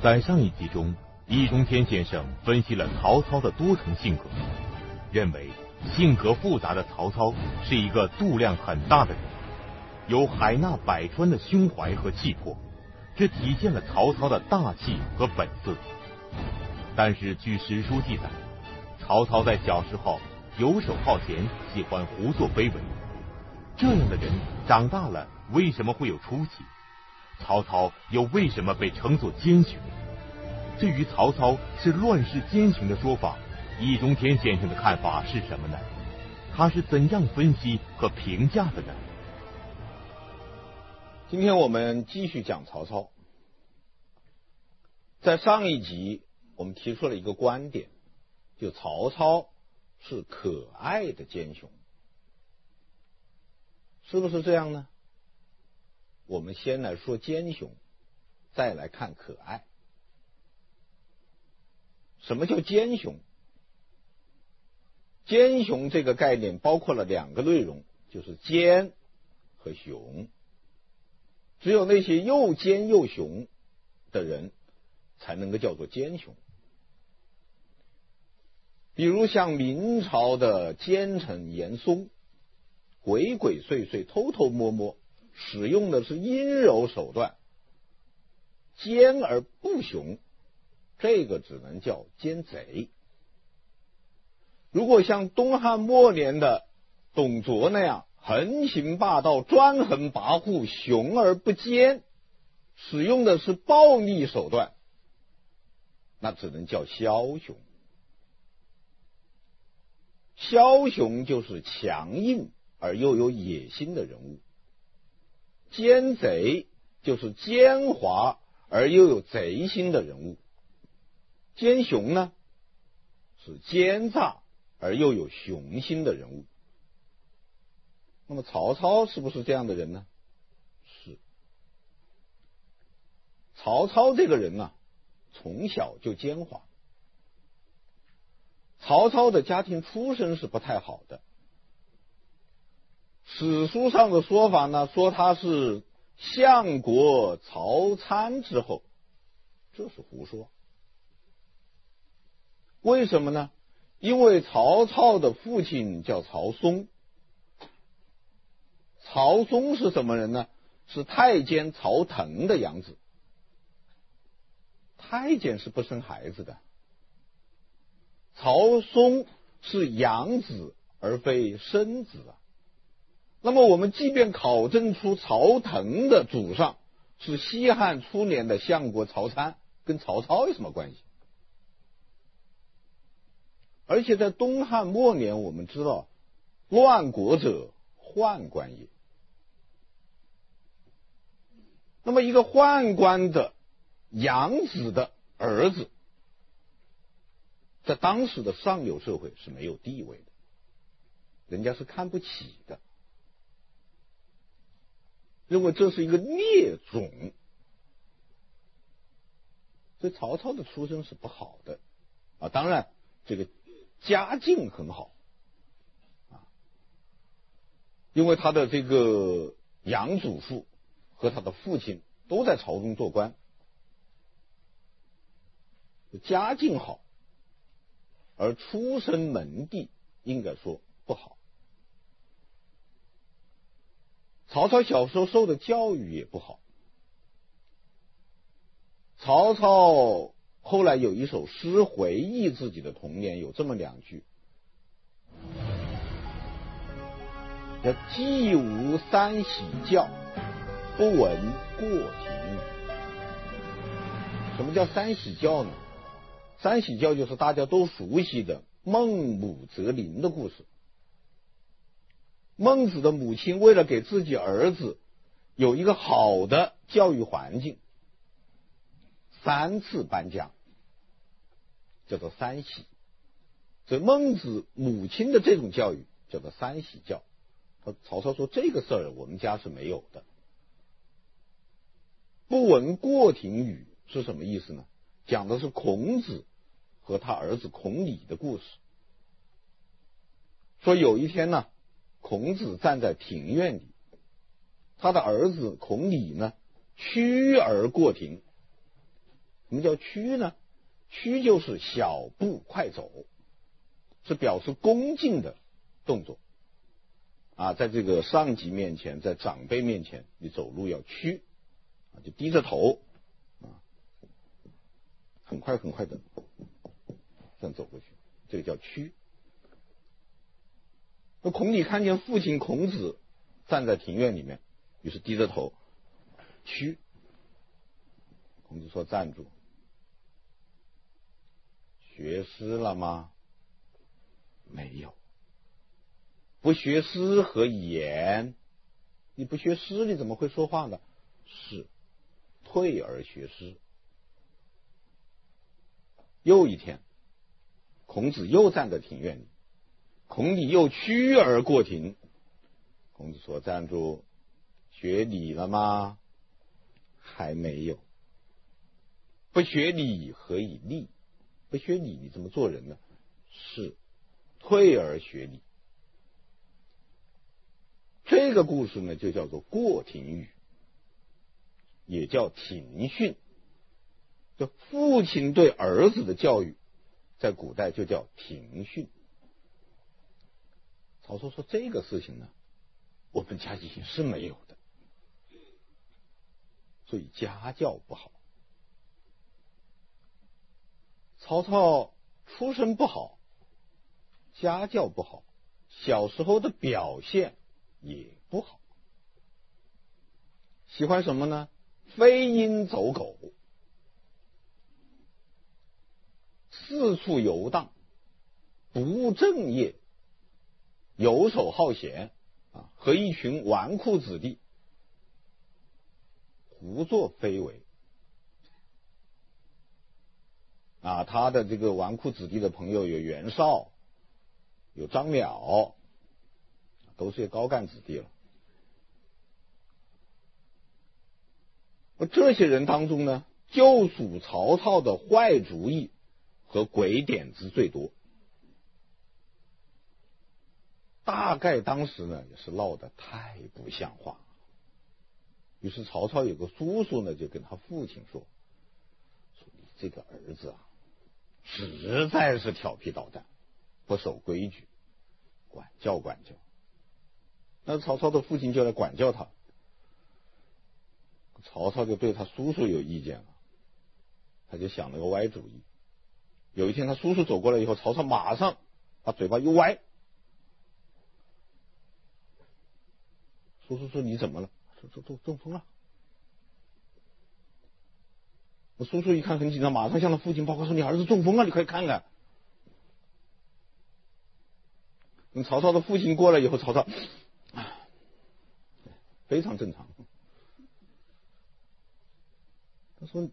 在上一集中，易中天先生分析了曹操的多重性格，认为性格复杂的曹操是一个度量很大的人，有海纳百川的胸怀和气魄，这体现了曹操的大气和本色。但是据史书记载，曹操在小时候游手好闲，喜欢胡作非为。这样的人长大了为什么会有出息？曹操又为什么被称作奸雄？至于曹操是乱世奸雄的说法，易中天先生的看法是什么呢？他是怎样分析和评价的呢？今天我们继续讲曹操。在上一集，我们提出了一个观点，就曹操是可爱的奸雄，是不是这样呢？我们先来说奸雄，再来看可爱。什么叫奸雄？奸雄这个概念包括了两个内容，就是奸和雄。只有那些又奸又雄的人，才能够叫做奸雄。比如像明朝的奸臣严嵩，鬼鬼祟祟、偷偷摸摸。使用的是阴柔手段，奸而不雄，这个只能叫奸贼。如果像东汉末年的董卓那样横行霸道、专横跋扈、雄而不奸，使用的是暴力手段，那只能叫枭雄。枭雄就是强硬而又有野心的人物。奸贼就是奸猾而又有贼心的人物，奸雄呢是奸诈而又有雄心的人物。那么曹操是不是这样的人呢？是。曹操这个人呢，从小就奸猾。曹操的家庭出身是不太好的。史书上的说法呢，说他是相国曹参之后，这是胡说。为什么呢？因为曹操的父亲叫曹嵩，曹嵩是什么人呢？是太监曹腾的养子。太监是不生孩子的，曹嵩是养子而非生子啊。那么，我们即便考证出曹腾的祖上是西汉初年的相国曹参，跟曹操有什么关系？而且在东汉末年，我们知道，乱国者宦官也。那么，一个宦官的养子的儿子，在当时的上流社会是没有地位的，人家是看不起的。认为这是一个孽种，所以曹操的出身是不好的啊。当然，这个家境很好啊，因为他的这个养祖父和他的父亲都在朝中做官，家境好，而出身门第应该说不好。曹操小时候受的教育也不好。曹操后来有一首诗回忆自己的童年，有这么两句：“叫既无三喜教，不闻过庭。”什么叫三喜教呢？三喜教就是大家都熟悉的孟母择邻的故事。孟子的母亲为了给自己儿子有一个好的教育环境，三次搬家，叫做三喜。所以孟子母亲的这种教育叫做三喜教。他曹操说这个事儿我们家是没有的。不闻过庭语是什么意思呢？讲的是孔子和他儿子孔鲤的故事。说有一天呢。孔子站在庭院里，他的儿子孔鲤呢，驱而过庭，什么叫趋呢？趋就是小步快走，是表示恭敬的动作。啊，在这个上级面前，在长辈面前，你走路要趋，就低着头，很快很快的这样走过去，这个叫趋。那孔鲤看见父亲孔子站在庭院里面，于是低着头趋。孔子说：“站住，学诗了吗？没有。不学诗何以言？你不学诗，你怎么会说话呢？是，退而学诗。又一天，孔子又站在庭院里，孔子又趋而过庭。孔子说：‘站住，学礼了吗？还没有。不学礼何以立？不学礼，你怎么做人呢？是，退而学礼。’这个故事呢，就叫做过庭语，也叫庭训。就父亲对儿子的教育，在古代就叫庭训。曹操说这个事情呢，我们家里是没有的，所以家教不好。曹操出身不好，家教不好，小时候的表现。也不好，喜欢什么呢？飞鹰走狗，四处游荡，不务正业，游手好闲啊，和一群纨绔子弟胡作非为啊。他的这个纨绔子弟的朋友有袁绍，有张邈。都是些高干子弟了。而这些人当中呢，就属曹操的坏主意和鬼点子最多。大概当时呢，也是闹得太不像话。于是曹操有个叔叔呢，就跟他父亲说：“说你这个儿子啊，实在是调皮捣蛋，不守规矩，管教管教。”那曹操的父亲就来管教他，曹操就对他叔叔有意见了，他就想了个歪主意。有一天，他叔叔走过来以后，曹操马上把嘴巴一歪。叔叔说：“你怎么了？”说：“中中中风了。”我叔叔一看很紧张，马上向他父亲报告说：“你儿子中风了，你快看看。”等曹操的父亲过来以后，曹操。非常正常。他说：“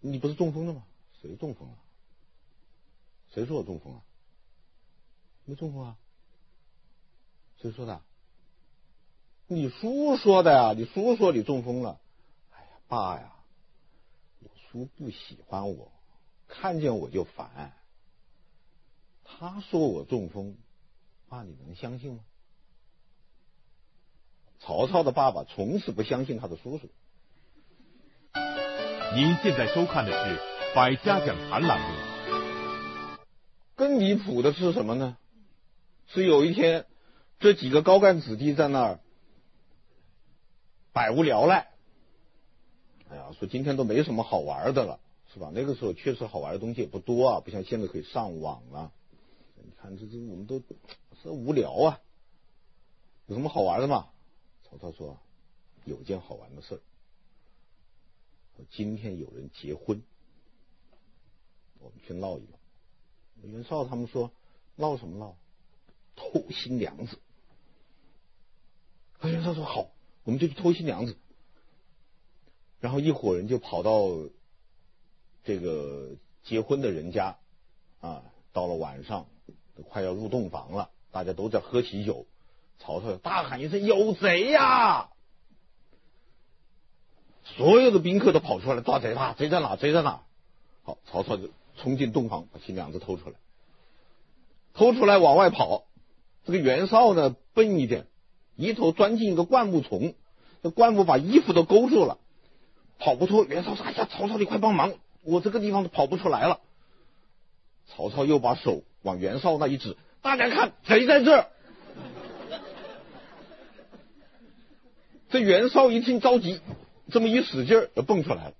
你不是中风了吗？谁中风了？谁说我中风啊？没中风啊？谁说的？你叔说的呀！你叔说你中风了。哎呀，爸呀，我叔不喜欢我，看见我就烦。他说我中风，爸你能相信吗？”曹操的爸爸从此不相信他的叔叔。您现在收看的是《百家讲坛》栏目。更离谱的是什么呢？是有一天，这几个高干子弟在那儿百无聊赖。哎呀，说今天都没什么好玩的了，是吧？那个时候确实好玩的东西也不多啊，不像现在可以上网了。你看，这这我们都是无聊啊，有什么好玩的吗？曹操说：“有件好玩的事儿，今天有人结婚，我们去闹一闹。”袁绍他们说：“闹什么闹？偷新娘子。”袁绍说：“好，我们就去偷新娘子。”然后一伙人就跑到这个结婚的人家啊，到了晚上，都快要入洞房了，大家都在喝喜酒。曹操大喊一声：“有贼呀！”所有的宾客都跑出来抓贼啦！贼在哪？贼在哪？好，曹操就冲进洞房，把新娘子偷出来。偷出来往外跑，这个袁绍呢笨一点，一头钻进一个灌木丛，这灌木把衣服都勾住了，跑不脱。袁绍说：“哎呀，曹操，你快帮忙，我这个地方都跑不出来了。”曹操又把手往袁绍那一指：“大家看，贼在这儿。”这袁绍一听着急，这么一使劲儿，就蹦出来了。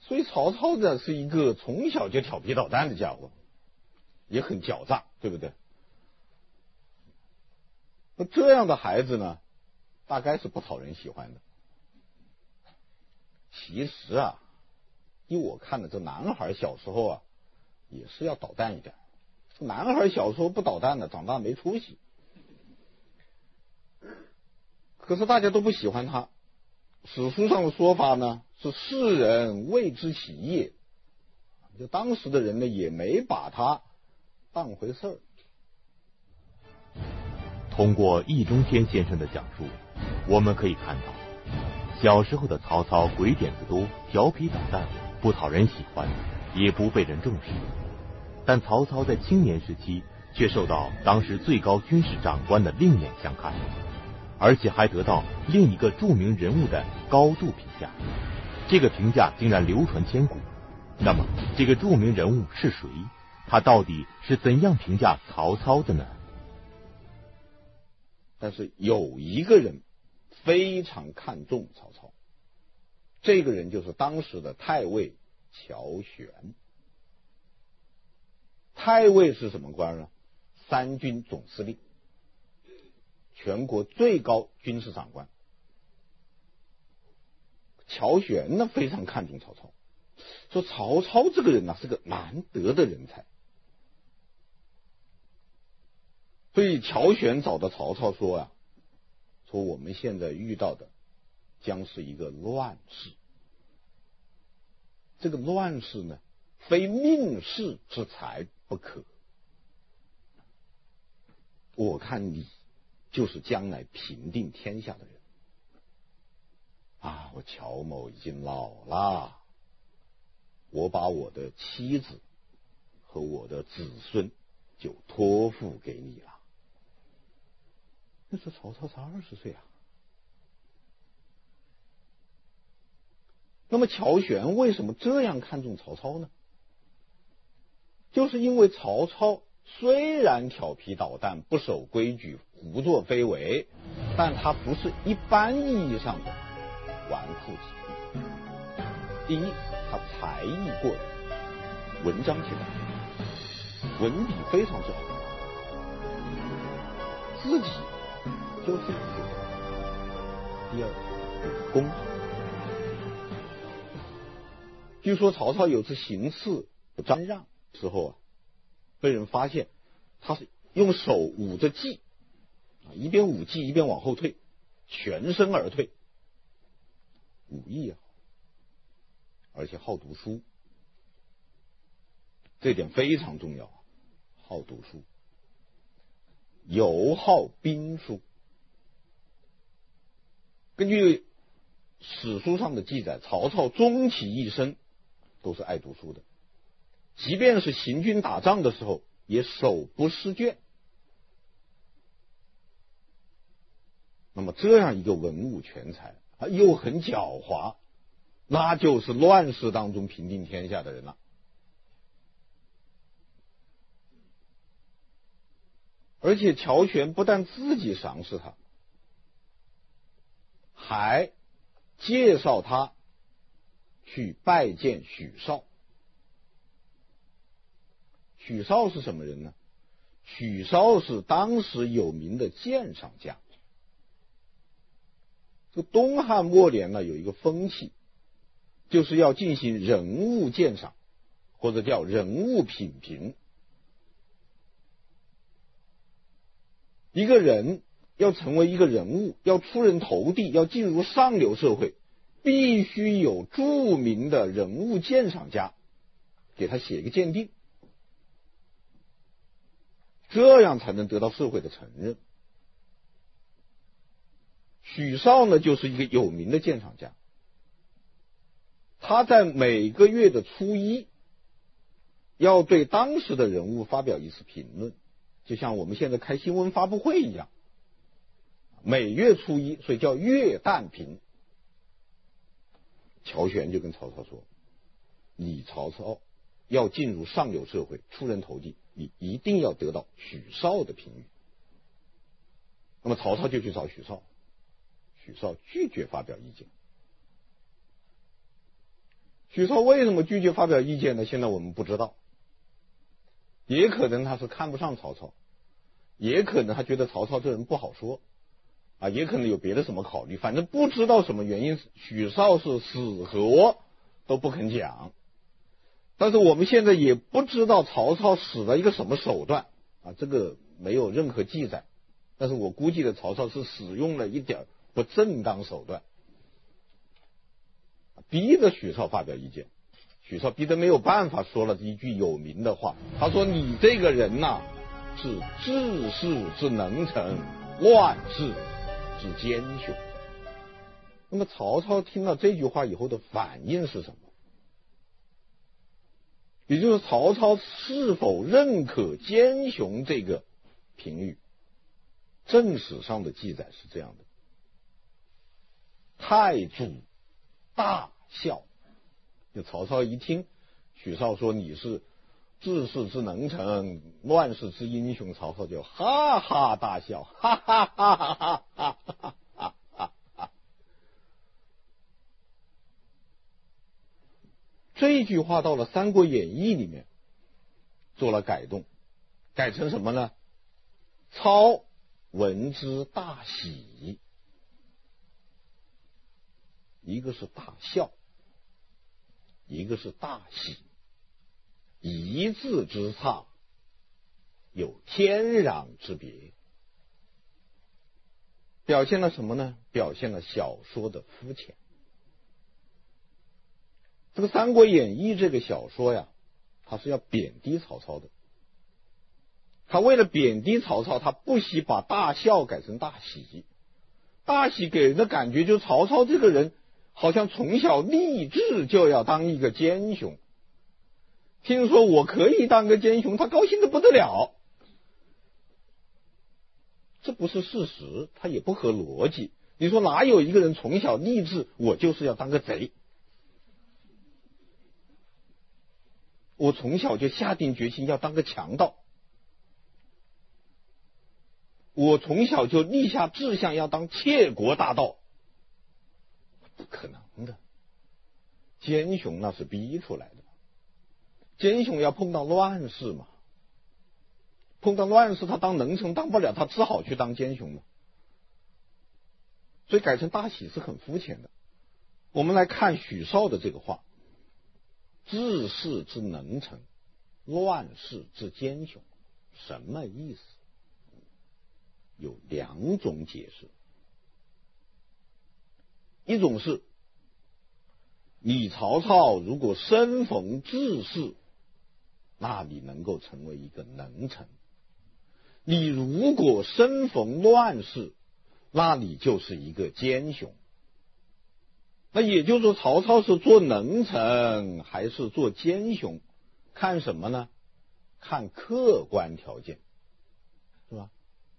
所以曹操呢，是一个从小就调皮捣蛋的家伙，也很狡诈，对不对？那这样的孩子呢，大概是不讨人喜欢的。其实啊，依我看的，这男孩小时候啊，也是要捣蛋一点。男孩小时候不捣蛋的，长大没出息。可是大家都不喜欢他，史书上的说法呢，是世人未知其业，就当时的人呢也没把他当回事儿。通过易中天先生的讲述，我们可以看到，小时候的曹操鬼点子多，调皮捣蛋，不讨人喜欢，也不被人重视。但曹操在青年时期却受到当时最高军事长官的另眼相看。而且还得到另一个著名人物的高度评价，这个评价竟然流传千古。那么，这个著名人物是谁？他到底是怎样评价曹操的呢？但是有一个人非常看重曹操，这个人就是当时的太尉乔玄。太尉是什么官呢？三军总司令。全国最高军事长官乔玄呢，非常看重曹操，说曹操这个人呢是个难得的人才，所以乔玄找到曹操说啊，说我们现在遇到的将是一个乱世，这个乱世呢，非命世之才不可，我看你。就是将来平定天下的人啊！我乔某已经老了，我把我的妻子和我的子孙就托付给你了。那时曹操才二十岁啊。那么乔玄为什么这样看重曹操呢？就是因为曹操。虽然调皮捣蛋、不守规矩、胡作非为，但他不是一般意义上的纨绔子弟。第一，他才艺过人，文章写得文笔非常之好，自己就是。第二，公。据说曹操有次行刺张让之后啊。被人发现，他是用手捂着髻，啊，一边捂髻一边往后退，全身而退，武艺啊，而且好读书，这点非常重要，好读书，尤好兵书。根据史书上的记载，曹操终其一生都是爱读书的。即便是行军打仗的时候，也手不释卷。那么这样一个文武全才，啊，又很狡猾，那就是乱世当中平定天下的人了。而且乔玄不但自己赏识他，来介绍他去拜见许绍。许绍是什么人呢？许绍是当时有名的鉴赏家。这个东汉末年呢，有一个风气，就是要进行人物鉴赏，或者叫人物品评。一个人要成为一个人物，要出人头地，要进入上流社会，必须有著名的人物鉴赏家给他写一个鉴定。这样才能得到社会的承认。许绍呢，就是一个有名的鉴赏家。他在每个月的初一，要对当时的人物发表一次评论，就像我们现在开新闻发布会一样。每月初一，所以叫月旦平。乔玄就跟曹操说：“你曹操要进入上流社会，出人头地，你一定要得到许绍的评语。”那么曹操就去找许绍，许绍拒绝发表意见。许绍为什么拒绝发表意见呢？现在我们不知道，也可能他是看不上曹操，也可能他觉得曹操这人不好说。啊，也可能有别的什么考虑，反正不知道什么原因，许绍是死活都不肯讲。但是我们现在也不知道曹操使了一个什么手段啊，这个没有任何记载。但是我估计的曹操是使用了一点不正当手段，逼着许绍发表意见。许绍逼得没有办法，说了一句有名的话，他说：“你这个人呐，是治世之能臣，乱世。”是奸雄。那么曹操听到这句话以后的反应是什么？也就是曹操是否认可奸雄这个评语？正史上的记载是这样的：太祖大笑。就曹操一听许绍说你是治世之能臣，乱世之英雄，曹操就哈哈大笑，哈哈哈哈哈哈哈哈哈哈！这句话到了《三国演义》里面做了改动，改成什么呢？操闻之大喜，一个是大笑，一个是大喜。一字之差，有天壤之别，表现了什么呢？表现了小说的肤浅。这个《三国演义》这个小说呀，它是要贬低曹操的。他为了贬低曹操，他不惜把大笑改成大喜。大喜给人的感觉就是曹操这个人好像从小立志就要当一个奸雄。听说我可以当个奸雄，他高兴的不得了。这不是事实，他也不合逻辑。你说哪有一个人从小立志，我就是要当个贼？我从小就下定决心要当个强盗。我从小就立下志向要当窃国大盗。不可能的，奸雄那是逼出来的。奸雄要碰到乱世嘛，碰到乱世，他当能臣当不了，他只好去当奸雄嘛。所以改成大喜是很肤浅的。我们来看许绍的这个话：治世之能臣，乱世之奸雄，什么意思？有两种解释。一种是，你曹操如果生逢治世。那你能够成为一个能臣。你如果生逢乱世，那你就是一个奸雄。那也就是说，曹操是做能臣还是做奸雄，看什么呢？看客观条件，是吧？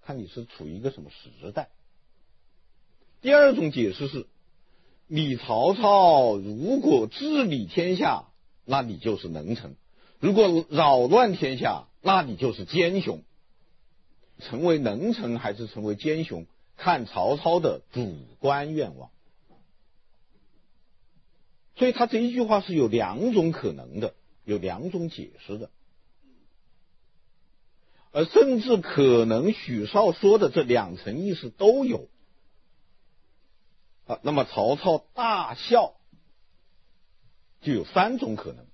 看你是处于一个什么时代。第二种解释是，你曹操如果治理天下，那你就是能臣。如果扰乱天下，那你就是奸雄。成为能臣还是成为奸雄，看曹操的主观愿望。所以他这一句话是有两种可能的，有两种解释的，而甚至可能许绍说的这两层意思都有。啊，那么曹操大笑，就有三种可能。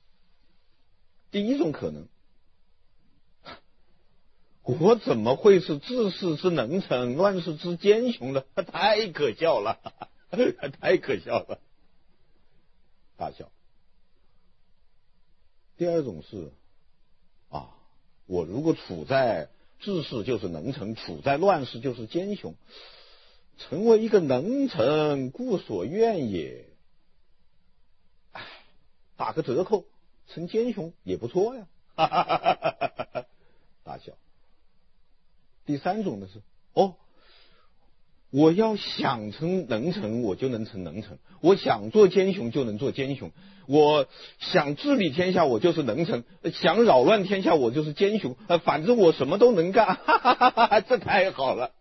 第一种可能，我怎么会是治世之能臣，乱世之奸雄呢？太可笑了，太可笑了，大笑。第二种是，啊，我如果处在治世就是能臣，处在乱世就是奸雄，成为一个能臣，故所愿也。哎，打个折扣。成奸雄也不错呀，哈哈哈哈哈！大笑。第三种呢是，哦，我要想成能成，我就能成能成；我想做奸雄，就能做奸雄；我想治理天下，我就是能成；想扰乱天下，我就是奸雄。呃，反正我什么都能干，哈哈哈哈，这太好了。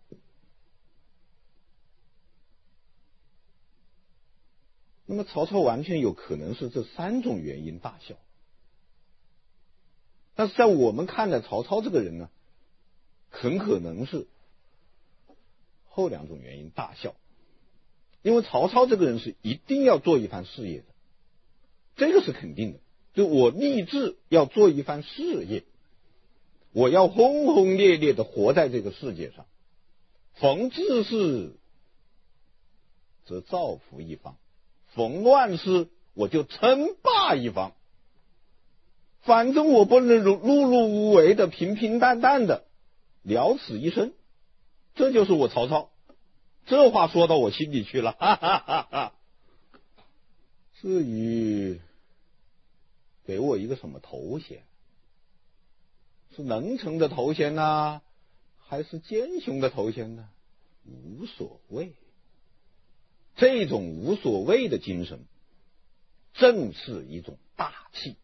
那么曹操完全有可能是这三种原因大笑，但是在我们看来，曹操这个人呢，很可能是。后两种原因大笑，因为曹操这个人是一定要做一番事业的，这个是肯定的。就我立志要做一番事业，我要轰轰烈烈的活在这个世界上。逢治世则造福一方，逢乱世我就称霸一方。反正我不能碌碌无为的、平平淡淡的了此一生。这就是我曹操，这话说到我心里去了，哈哈哈哈。至于给我一个什么头衔，是能成的头衔呢，还是奸雄的头衔呢？无所谓。这种无所谓的精神，正是一种大气，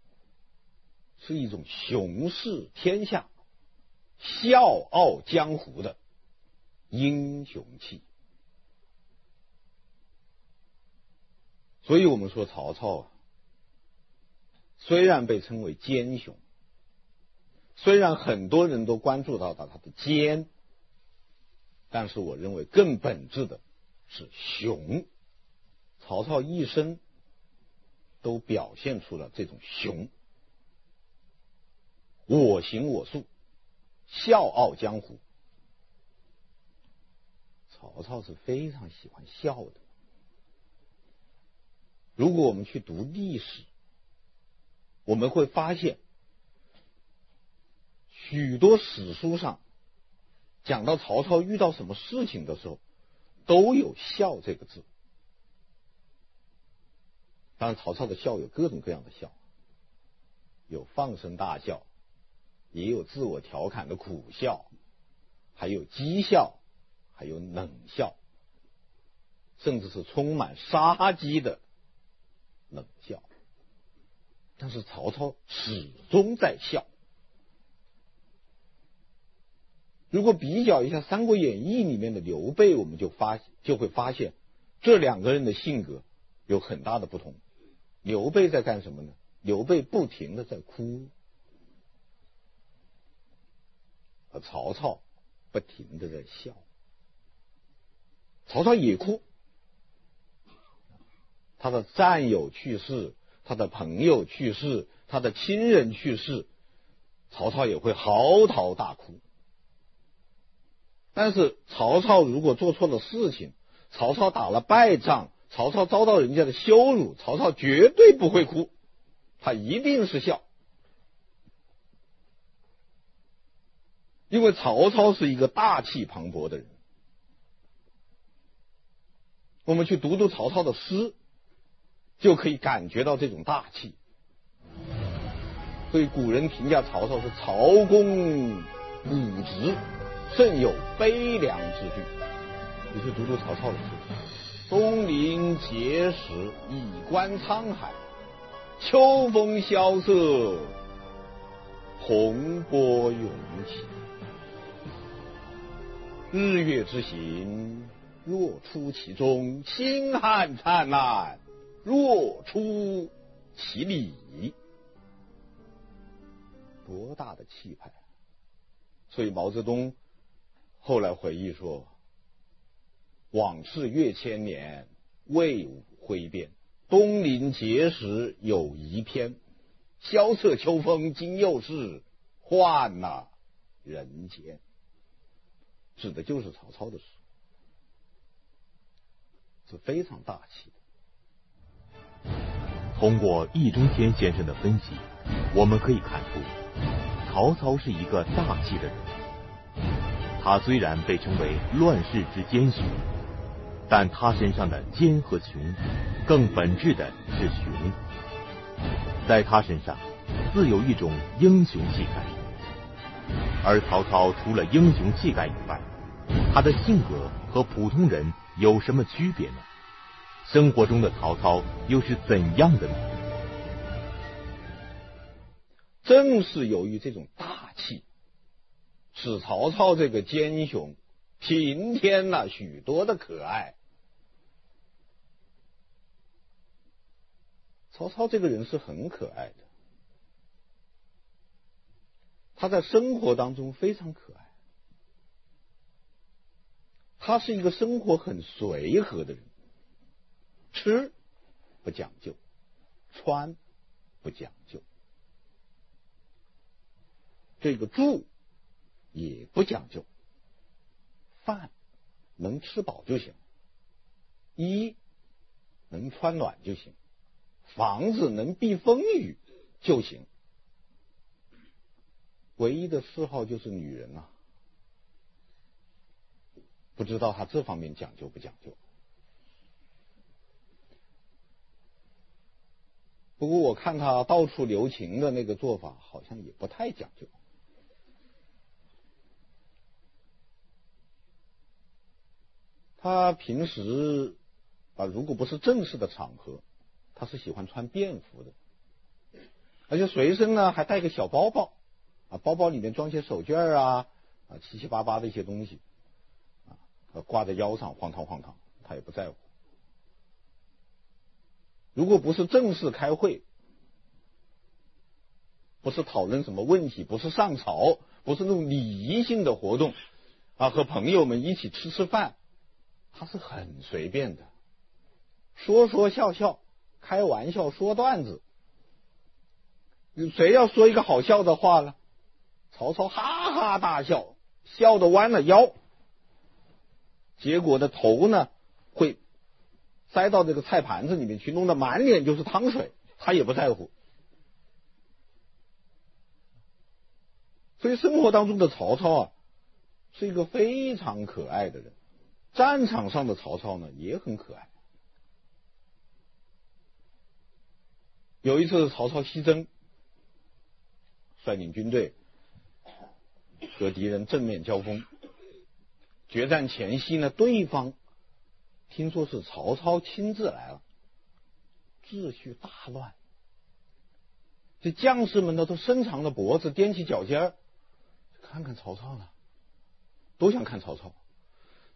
是一种雄视天下、笑傲江湖的。英雄气，所以我们说曹操啊，虽然被称为奸雄，虽然很多人都关注到他他的奸，但是我认为更本质的是雄。曹操一生都表现出了这种雄，我行我素，笑傲江湖。曹操是非常喜欢笑的。如果我们去读历史，我们会发现，许多史书上讲到曹操遇到什么事情的时候，都有“笑”这个字。当然，曹操的笑有各种各样的笑，有放声大笑，也有自我调侃的苦笑，还有讥笑。还有冷笑，甚至是充满杀机的冷笑，但是曹操始终在笑。如果比较一下《三国演义》里面的刘备，我们就发就会发现这两个人的性格有很大的不同。刘备在干什么呢？刘备不停的在哭，而曹操不停的在笑。曹操也哭，他的战友去世，他的朋友去世，他的亲人去世，曹操也会嚎啕大哭。但是曹操如果做错了事情，曹操打了败仗，曹操遭到人家的羞辱，曹操绝对不会哭，他一定是笑，因为曹操是一个大气磅礴的人。我们去读读曹操的诗，就可以感觉到这种大气。所以古人评价曹操是“曹公武直，甚有悲凉之句”。你去读读曹操的诗：“东临碣石，以观沧海。秋风萧瑟，洪波涌起。日月之行。”若出其中，星汉灿烂；若出其里，多大的气派！所以毛泽东后来回忆说：“往事越千年，魏武挥鞭；东临碣石，有遗篇。萧瑟秋风今又是，换了人间。”指的就是曹操的诗。是非常大气的。通过易中天先生的分析，我们可以看出，曹操是一个大气的人。他虽然被称为乱世之奸雄，但他身上的奸和雄，更本质的是雄。在他身上，自有一种英雄气概。而曹操除了英雄气概以外，他的性格和普通人有什么区别呢？生活中的曹操又是怎样的呢？正是由于这种大气，使曹操这个奸雄平添了许多的可爱。曹操这个人是很可爱的，他在生活当中非常可爱，他是一个生活很随和的人，吃不讲究，穿不讲究，这个住也不讲究，饭能吃饱就行，衣能穿暖就行。房子能避风雨就行，唯一的嗜好就是女人啊，不知道他这方面讲究不讲究。不过我看他到处留情的那个做法，好像也不太讲究。他平时啊，如果不是正式的场合。他是喜欢穿便服的，而且随身呢还带个小包包，啊，包包里面装些手绢啊，啊，七七八八的一些东西，啊，挂在腰上晃荡晃荡，他也不在乎。如果不是正式开会，不是讨论什么问题，不是上朝，不是那种礼仪性的活动，啊，和朋友们一起吃吃饭，他是很随便的，说说笑笑。开玩笑说段子，谁要说一个好笑的话呢？曹操哈哈大笑，笑得弯了腰，结果的头呢会塞到这个菜盘子里面去，弄得满脸就是汤水，他也不在乎。所以生活当中的曹操啊，是一个非常可爱的人，战场上的曹操呢也很可爱。有一次，曹操西征，率领军队和敌人正面交锋。决战前夕呢，对方听说是曹操亲自来了，秩序大乱。这将士们呢，都伸长了脖子，踮起脚尖儿，看看曹操呢，都想看曹操。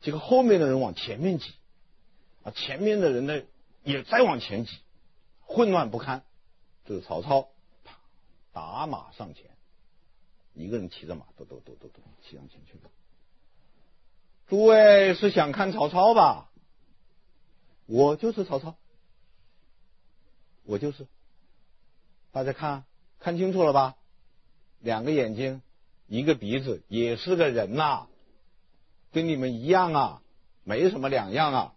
这个后面的人往前面挤，啊，前面的人呢也再往前挤，混乱不堪。这个曹操，打马上前，一个人骑着马，嘟嘟嘟嘟嘟，骑上前去了。诸位是想看曹操吧？我就是曹操，我就是。大家看，看清楚了吧？两个眼睛，一个鼻子，也是个人呐、跟你们一样啊，没什么两样啊。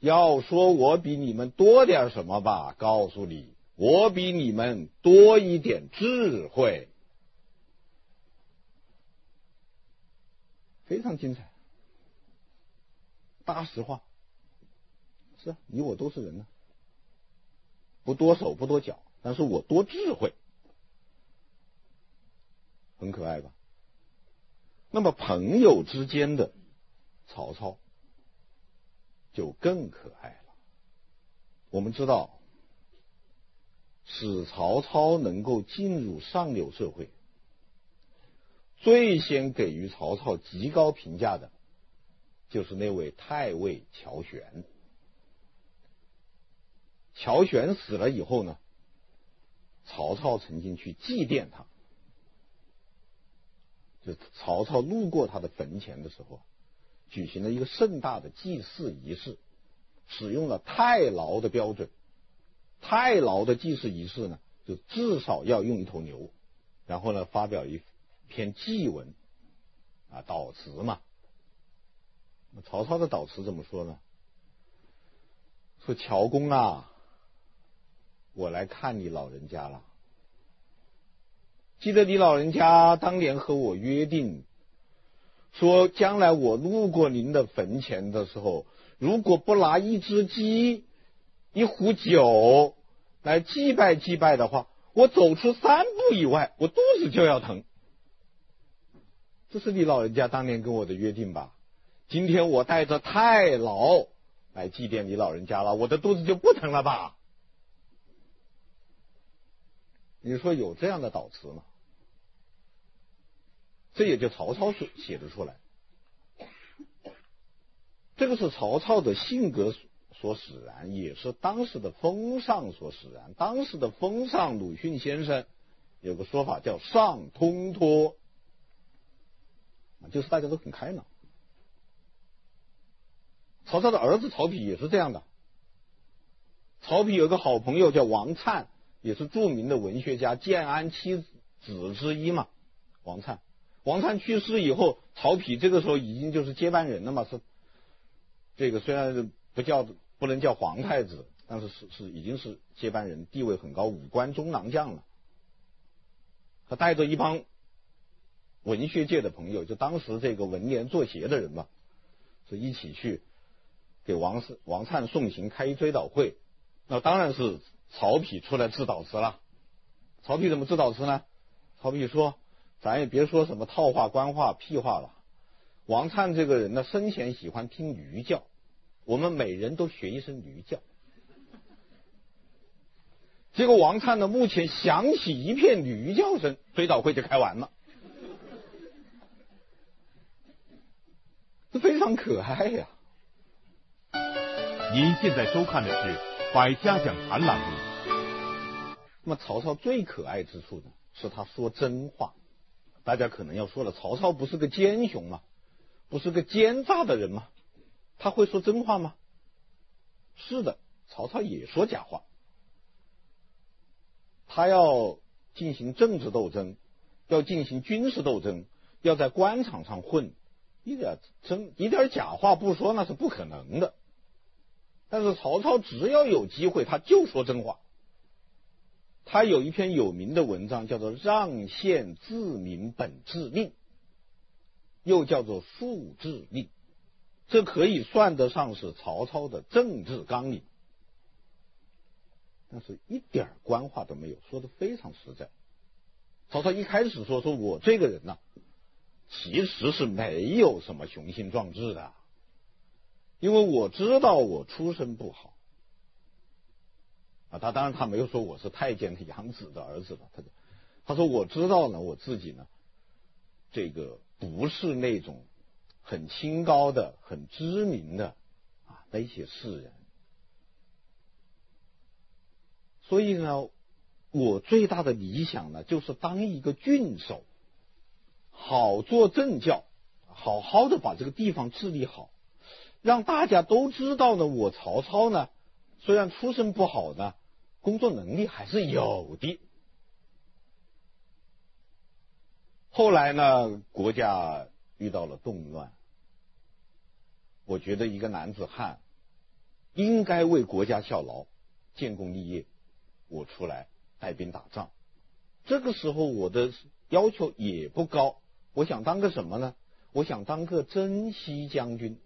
要说我比你们多点什么吧？告诉你。我比你们多一点智慧，非常精彩，大实话。是啊，你我都是人呢，不多手不多脚，但是我多智慧，很可爱吧？那么朋友之间的曹操就更可爱了。我们知道。使曹操能够进入上流社会，最先给予曹操极高评价的，就是那位太尉乔玄。乔玄死了以后呢，曹操曾经去祭奠他，就曹操路过他的坟前的时候，举行了一个盛大的祭祀仪式，使用了太牢的标准。太牢的祭祀仪式呢，就至少要用一头牛，然后呢，发表一篇祭文，啊，悼词嘛。曹操的悼词怎么说呢？说乔公啊，我来看你老人家了。记得你老人家当年和我约定，说将来我路过您的坟前的时候，如果不拿一只鸡。一壶酒来祭拜祭拜的话，我走出三步以外，我肚子就要疼。这是你老人家当年跟我的约定吧？今天我带着太牢来祭奠你老人家了，我的肚子就不疼了吧？你说有这样的导词吗？这也就曹操写写得出来。这个是曹操的性格所使然，也是当时的风尚所使然。当时的风尚，鲁迅先生有个说法叫“上通脱”，就是大家都很开朗。曹操的儿子曹丕也是这样的。曹丕有个好朋友叫王粲，也是著名的文学家，建安七子之一嘛。王粲，王粲去世以后，曹丕这个时候已经就是接班人了嘛，是这个虽然不叫不能叫皇太子，但是是是已经是接班人，地位很高，武官中郎将了。他带着一帮文学界的朋友，就当时这个文联作协的人嘛，是一起去。给王氏王粲送行，开一追悼会，那当然是曹丕出来致悼词了。曹丕怎么致悼词呢？曹丕说：“咱也别说什么套话、官话、屁话了。王粲这个人呢，生前喜欢听驴叫，我们每人都学一声驴叫。结果王灿呢，目前响起一片驴叫声，追悼会就开完了，非常可爱呀。”您现在收看的是《百家讲坛》栏目。那么曹操最可爱之处呢，是他说真话。大家可能要说了，曹操不是个奸雄吗？不是个奸诈的人吗？他会说真话吗？是的，曹操也说假话。他要进行政治斗争，要进行军事斗争，要在官场上混，一点真一点假话不说，那是不可能的。但是曹操只要有机会，他就说真话。他有一篇有名的文章，叫做《让县自明本志令》，又叫做《数志令》，这可以算得上是曹操的政治纲领。但是一点官话都没有，说的非常实在。曹操一开始说：“说我这个人呢、啊，其实是没有什么雄心壮志的。”因为我知道我出身不好啊，他当然他没有说我是太监的养子的儿子了，他他说我知道呢，我自己呢，这个不是那种很清高的、很知名的啊那些士人，所以呢，我最大的理想呢，就是当一个郡守，好做政教，好好的把这个地方治理好。让大家都知道呢，我曹操呢，虽然出身不好呢，工作能力还是有的。后来呢，国家遇到了动乱，我觉得一个男子汉应该为国家效劳，建功立业。我出来带兵打仗，这个时候我的要求也不高，我想当个什么呢？我想当个征西将军。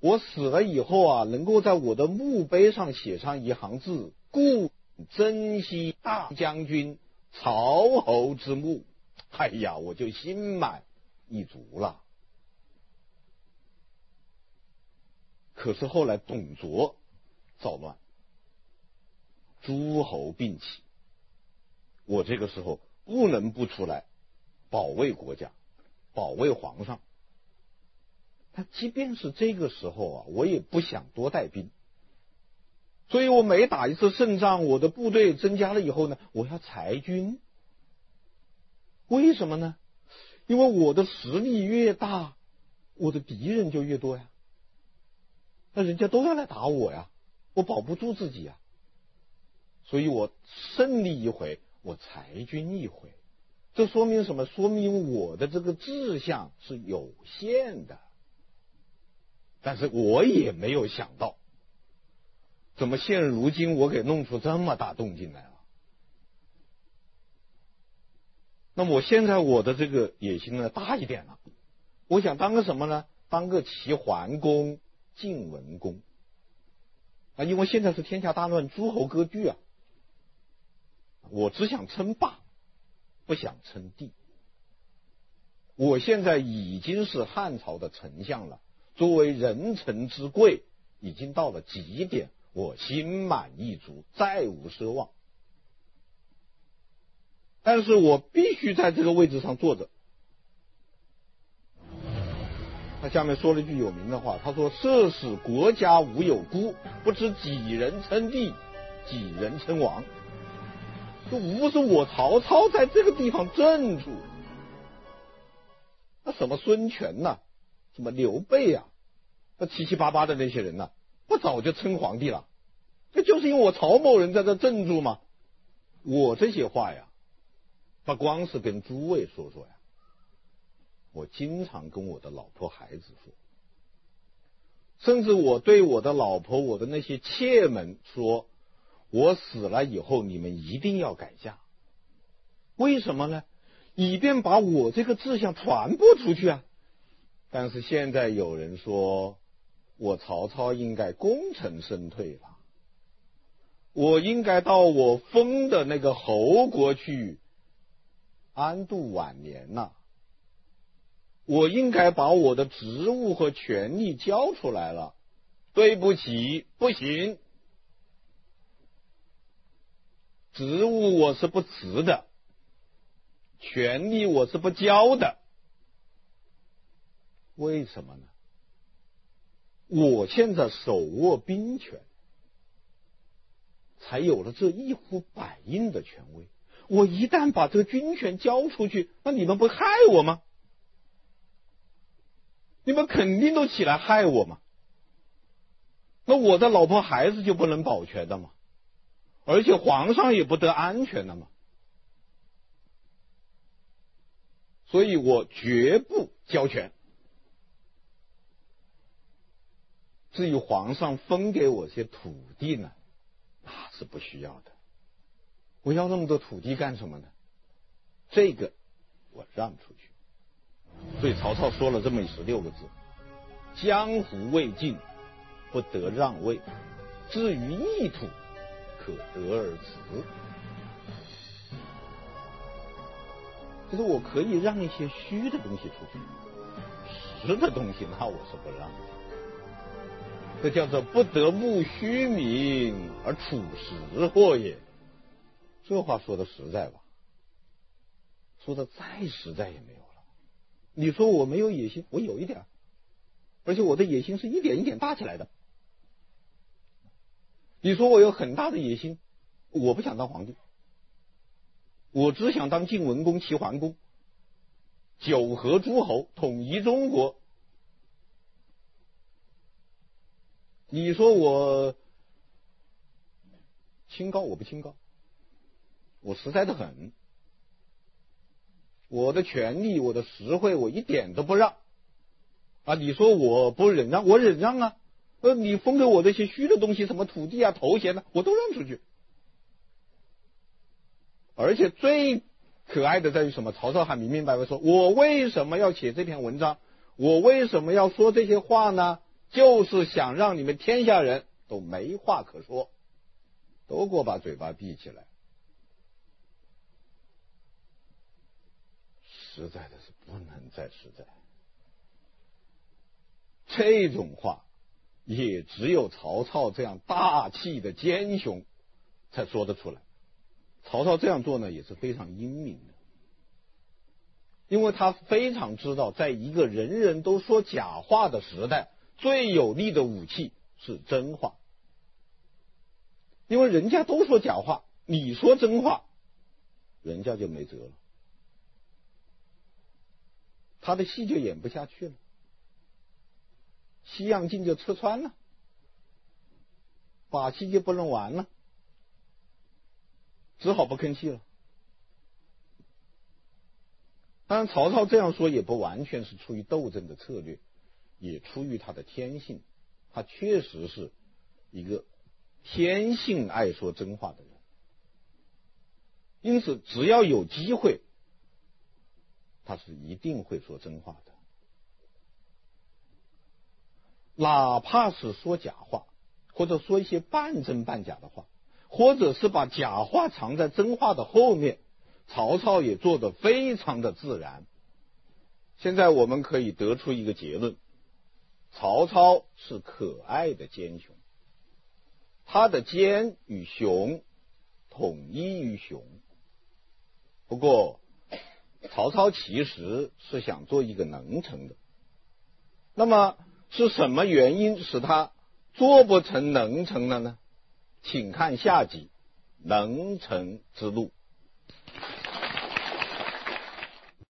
我死了以后啊，能够在我的墓碑上写上一行字“故征西大将军曹侯之墓”，哎呀，我就心满意足了。可是后来董卓造乱，诸侯并起，我这个时候不能不出来保卫国家，保卫皇上。他即便是这个时候啊，我也不想多带兵，所以我每打一次胜仗，我的部队增加了以后呢，我要裁军。为什么呢？因为我的实力越大，我的敌人就越多呀。那人家都要来打我呀，我保不住自己呀。所以我胜利一回，我裁军一回。这说明什么？说明我的这个志向是有限的。但是我也没有想到，怎么现如今我给弄出这么大动静来了？那么我现在我的这个野心呢大一点了，我想当个什么呢？当个齐桓公、晋文公啊！因为现在是天下大乱，诸侯割据啊！我只想称霸，不想称帝。我现在已经是汉朝的丞相了，作为人臣之贵，已经到了极点，我心满意足，再无奢望。但是我必须在这个位置上坐着。他下面说了一句有名的话，他说：“设使国家无有孤，不知几人称帝，几人称王。”就无是我曹操在这个地方镇住。那什么孙权呐、什么刘备呀，那七七八八的那些人呐、啊，不早就称皇帝了？这就是因为我曹某人在这镇住嘛。我这些话呀，不光是跟诸位说说呀，我经常跟我的老婆孩子说，甚至我对我的老婆、我的那些妾们说，我死了以后，你们一定要改嫁。为什么呢？以便把我这个志向传播出去啊！但是现在有人说，我曹操应该功成身退了，我应该到我封的那个侯国去安度晚年了，我应该把我的职务和权力交出来了。对不起，不行，职务我是不辞的。权力我是不交的，为什么呢？我现在手握兵权，才有了这一呼百应的权威。我一旦把这个军权交出去，那你们不害我吗？你们肯定都起来害我嘛。那我的老婆孩子就不能保全的吗？而且皇上也不得安全的嘛？所以我绝不交权。至于皇上分给我些土地呢，那是不需要的。我要那么多土地干什么呢？这个我让出去。所以曹操说了这么十六个字：江湖未尽，不得让位；至于异土，可得而辞。就是我可以让一些虚的东西出去，实的东西那我是不让的。这叫做不得慕虚名而处实货也。这话说的实在吧？说的再实在也没有了。你说我没有野心，我有一点，而且我的野心是一点一点大起来的。你说我有很大的野心，我不想当皇帝。我只想当晋文公、齐桓公，九合诸侯，统一中国。你说我清高，我不清高，我实在的很。我的权利，我的实惠，我一点都不让。啊，你说我不忍让，我忍让啊。呃，你分给我这些虚的东西，什么土地啊、头衔呢，我都让出去。而且最可爱的在于什么？曹操还明明白白说：“我为什么要写这篇文章？我为什么要说这些话呢？就是想让你们天下人都没话可说，都给我把嘴巴闭起来。实在的是不能再实在，这种话也只有曹操这样大气的奸雄才说得出来。”曹操这样做呢，也是非常英明的，因为他非常知道，在一个人人都说假话的时代，最有力的武器是真话。因为人家都说假话，你说真话，人家就没辙了，他的戏就演不下去了，西洋镜就戳穿了，把戏就不能玩了。只好不吭气了。当然，曹操这样说也不完全是出于斗争的策略，也出于他的天性。他确实是一个天性爱说真话的人，因此只要有机会，他是一定会说真话的，哪怕是说假话，或者说一些半真半假的话。或者是把假话藏在真话的后面，曹操也做得非常的自然。现在我们可以得出一个结论：曹操是可爱的奸雄，他的奸与雄统一于雄。不过，曹操其实是想做一个能臣的。那么是什么原因使他做不成能臣了呢？请看下集《能臣之路》。